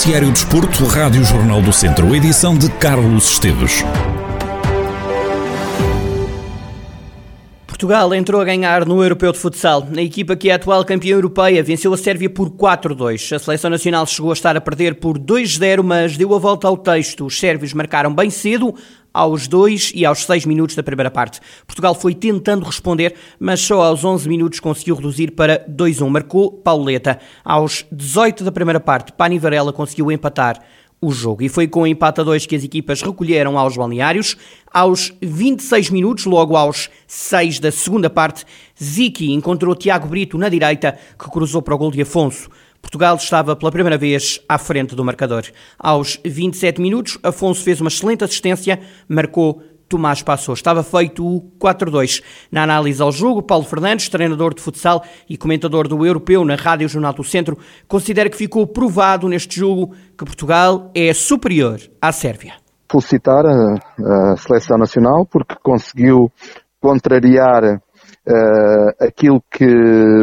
Noticiário Desporto, Rádio Jornal do Centro, edição de Carlos Esteves. Portugal entrou a ganhar no Europeu de Futsal. A equipa que é a atual campeã europeia venceu a Sérvia por 4-2. A seleção nacional chegou a estar a perder por 2-0, mas deu a volta ao texto. Os sérvios marcaram bem cedo, aos 2 e aos 6 minutos da primeira parte. Portugal foi tentando responder, mas só aos 11 minutos conseguiu reduzir para 2-1. Marcou Pauleta. Aos 18 da primeira parte, Pani Varela conseguiu empatar o jogo. E foi com o empate a 2 que as equipas recolheram aos balneários. Aos 26 minutos, logo aos 6 da segunda parte, Ziki encontrou Tiago Brito na direita, que cruzou para o gol de Afonso. Portugal estava pela primeira vez à frente do marcador. Aos 27 minutos, Afonso fez uma excelente assistência, marcou Tomás passou. Estava feito o 4-2. Na análise ao jogo, Paulo Fernandes, treinador de futsal e comentador do Europeu na Rádio Jornal do Centro, considera que ficou provado neste jogo que Portugal é superior à Sérvia. Felicitar a, a seleção nacional porque conseguiu contrariar uh, aquilo que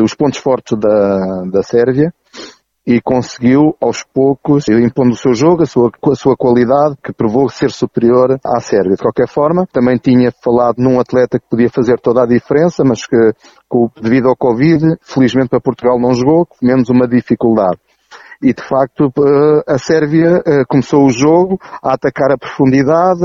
os pontos fortes da, da Sérvia e conseguiu aos poucos, impondo o seu jogo, a sua, a sua qualidade, que provou ser superior à Sérvia. De qualquer forma, também tinha falado num atleta que podia fazer toda a diferença, mas que devido ao Covid, felizmente para Portugal não jogou, menos uma dificuldade e de facto a Sérvia eh, começou o jogo a atacar a profundidade,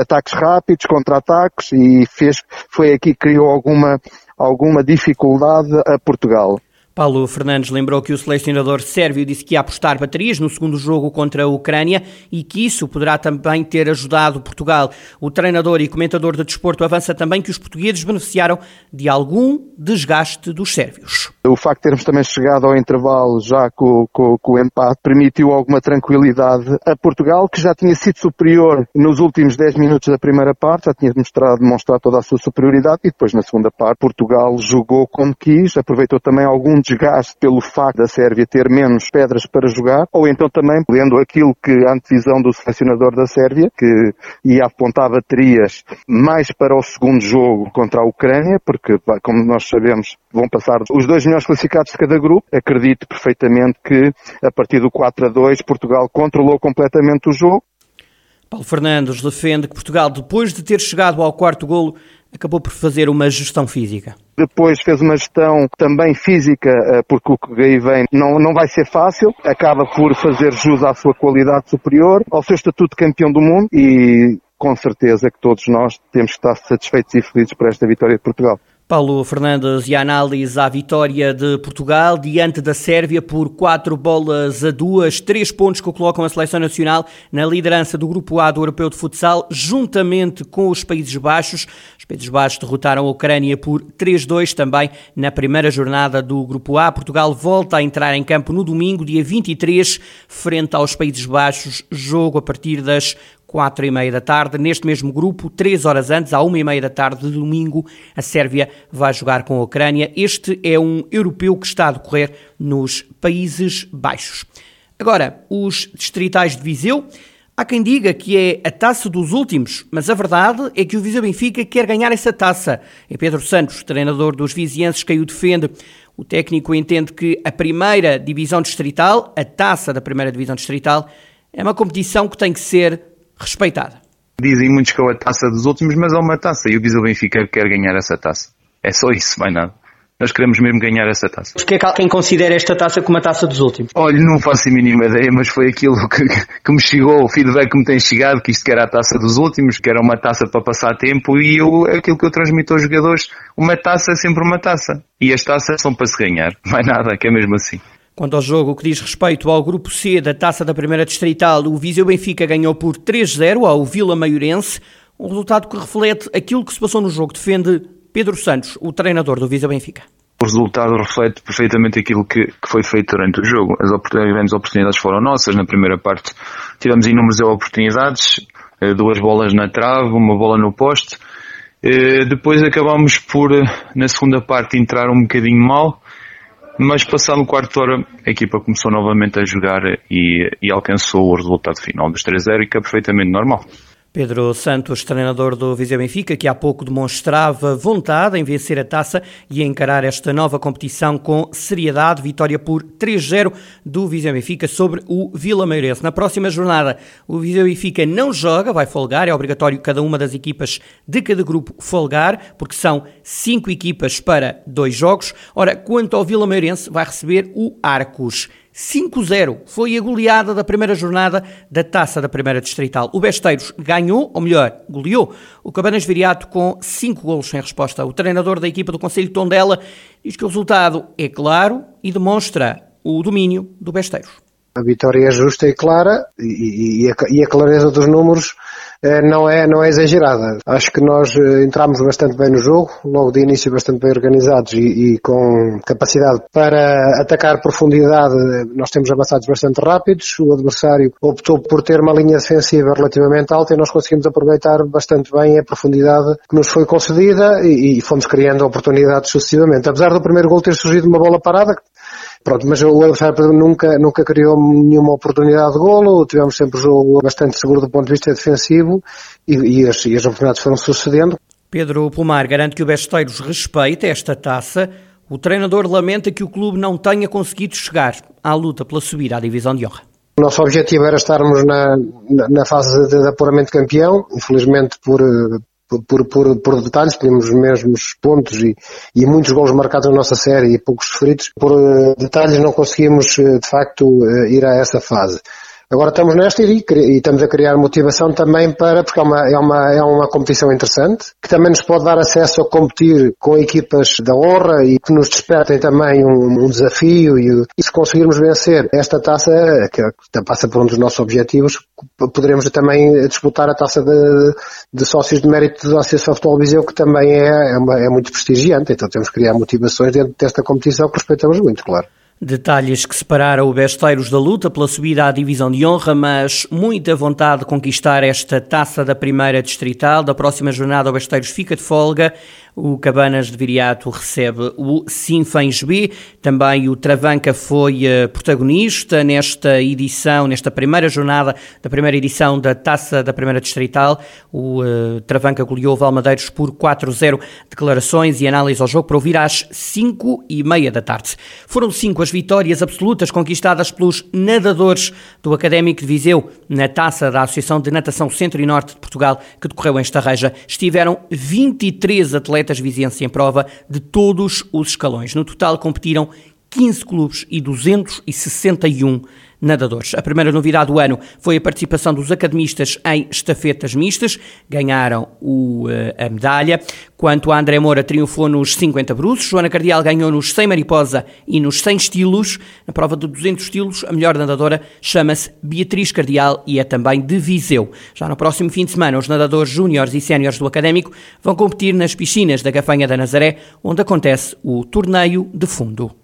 ataques rápidos, contra-ataques e fez, foi aqui que criou alguma, alguma dificuldade a Portugal. Paulo Fernandes lembrou que o selecionador sérvio disse que ia apostar baterias no segundo jogo contra a Ucrânia e que isso poderá também ter ajudado Portugal. O treinador e comentador de desporto avança também que os portugueses beneficiaram de algum desgaste dos sérvios. O facto de termos também chegado ao intervalo já com, com, com o empate permitiu alguma tranquilidade a Portugal, que já tinha sido superior nos últimos 10 minutos da primeira parte, já tinha demonstrado, demonstrado toda a sua superioridade e depois na segunda parte Portugal jogou como quis, aproveitou também algum desgaste pelo facto da Sérvia ter menos pedras para jogar, ou então também lendo aquilo que a antevisão do selecionador da Sérvia, que ia apontar baterias mais para o segundo jogo contra a Ucrânia, porque, como nós sabemos, vão passar os dois melhores classificados de cada grupo. Acredito perfeitamente que, a partir do 4 a 2, Portugal controlou completamente o jogo. Paulo Fernandes defende que Portugal, depois de ter chegado ao quarto golo, acabou por fazer uma gestão física. Depois fez uma gestão também física, eh, porque o que aí vem não, não vai ser fácil. Acaba por fazer jus à sua qualidade superior, ao seu estatuto de campeão do mundo e com certeza que todos nós temos que estar satisfeitos e felizes por esta vitória de Portugal. Paulo Fernandes e a análise à vitória de Portugal diante da Sérvia por quatro bolas a duas, três pontos que colocam a seleção nacional na liderança do Grupo A do Europeu de Futsal, juntamente com os Países Baixos. Os Países Baixos derrotaram a Ucrânia por 3-2 também na primeira jornada do Grupo A. Portugal volta a entrar em campo no domingo, dia 23, frente aos Países Baixos, jogo a partir das quatro e meia da tarde. Neste mesmo grupo, três horas antes, à uma e meia da tarde de domingo, a Sérvia vai jogar com a Ucrânia. Este é um europeu que está a decorrer nos Países Baixos. Agora, os distritais de Viseu. Há quem diga que é a taça dos últimos, mas a verdade é que o Viseu Benfica quer ganhar essa taça. É Pedro Santos, treinador dos vizienses, quem o defende. O técnico entende que a primeira divisão distrital, a taça da primeira divisão distrital, é uma competição que tem que ser respeitada. Dizem muitos que é a taça dos últimos, mas é uma taça e o Viseu Benfica quer ganhar essa taça. É só isso, mais nada. Nós queremos mesmo ganhar essa taça. Porque é quem considera esta taça como a taça dos últimos? Olha, não faço a mínima ideia, mas foi aquilo que, que me chegou, o feedback que me tem chegado, que isto que era a taça dos últimos, que era uma taça para passar tempo, e eu, é aquilo que eu transmito aos jogadores, uma taça é sempre uma taça. E as taças são para se ganhar, mais nada, que é mesmo assim. Quanto ao jogo que diz respeito ao grupo C da Taça da Primeira Distrital, o Viseu Benfica ganhou por 3-0 ao Vila Maiorense, um resultado que reflete aquilo que se passou no jogo, defende Pedro Santos, o treinador do Viseu Benfica. O resultado reflete perfeitamente aquilo que, que foi feito durante o jogo. As grandes oportunidades foram nossas. Na primeira parte tivemos inúmeras oportunidades, eh, duas bolas na trave, uma bola no poste. Eh, depois acabamos por, eh, na segunda parte, entrar um bocadinho mal mas passado quarto hora a equipa começou novamente a jogar e, e alcançou o resultado final dos 3-0 e que é perfeitamente normal. Pedro Santos, treinador do Viseu Benfica, que há pouco demonstrava vontade em vencer a taça e encarar esta nova competição com seriedade. Vitória por 3-0 do Viseu Benfica sobre o Vila Meirense. Na próxima jornada, o Viseu Benfica não joga, vai folgar. É obrigatório cada uma das equipas de cada grupo folgar, porque são cinco equipas para dois jogos. Ora, quanto ao Vila Meirense, vai receber o Arcos. 5-0 foi a goleada da primeira jornada da taça da primeira distrital. O Besteiros ganhou, ou melhor, goleou o Cabanas Viriato com 5 golos sem resposta. O treinador da equipa do Conselho Tondela diz que o resultado é claro e demonstra o domínio do Besteiros. A vitória é justa e clara e, e, a, e a clareza dos números eh, não é, não é exagerada. Acho que nós eh, entramos bastante bem no jogo, logo de início bastante bem organizados e, e com capacidade para atacar profundidade. Nós temos avançados bastante rápidos. O adversário optou por ter uma linha defensiva relativamente alta e nós conseguimos aproveitar bastante bem a profundidade que nos foi concedida e, e fomos criando oportunidades sucessivamente. Apesar do primeiro gol ter surgido uma bola parada, Pronto, mas o adversário nunca, nunca criou nenhuma oportunidade de golo, tivemos sempre o jogo bastante seguro do ponto de vista defensivo e, e, as, e as oportunidades foram sucedendo. Pedro Pomar garante que o Besteiros respeita esta taça. O treinador lamenta que o clube não tenha conseguido chegar à luta pela subida à divisão de honra. O nosso objetivo era estarmos na, na fase de apuramento campeão. Infelizmente, por, por, por, por detalhes, tínhamos os mesmos pontos e, e muitos gols marcados na nossa série e poucos sofridos. Por uh, detalhes não conseguimos, uh, de facto, uh, ir a essa fase. Agora estamos nesta e, e, estamos a criar motivação também para, porque é uma, é, uma, é uma competição interessante, que também nos pode dar acesso a competir com equipas da honra e que nos despertem também um, um desafio e, e, se conseguirmos vencer esta taça, que, passa por um dos nossos objetivos, poderemos também disputar a taça de, de sócios de mérito da Associação Futebol Viseu, que também é, é, uma, é muito prestigiante, então temos que criar motivações dentro desta competição que respeitamos muito, claro. Detalhes que separaram o Besteiros da luta pela subida à divisão de honra, mas muita vontade de conquistar esta taça da primeira distrital. Da próxima jornada, o Besteiros fica de folga. O Cabanas de Viriato recebe o Sinfãs B. Também o Travanca foi eh, protagonista nesta edição, nesta primeira jornada da primeira edição da Taça da Primeira Distrital. O uh, Travanca goleou o Valmadeiros por 4-0. Declarações e análise ao jogo para ouvir às 5 e meia da tarde. Foram cinco as vitórias absolutas conquistadas pelos nadadores do Académico de Viseu na Taça da Associação de Natação Centro e Norte de Portugal, que decorreu em Estarreja. Estiveram 23 atletas vizienses em prova de todos os escalões. No total competiram 15 clubes e 261 nadadores. A primeira novidade do ano foi a participação dos academistas em estafetas mistas, ganharam o, eh, a medalha. Quanto a André Moura, triunfou nos 50 bruços, Joana Cardial ganhou nos 100 mariposa e nos 100 estilos. Na prova de 200 estilos, a melhor nadadora chama-se Beatriz Cardial e é também de Viseu. Já no próximo fim de semana, os nadadores júniores e séniores do Académico vão competir nas piscinas da Gafanha da Nazaré, onde acontece o Torneio de Fundo.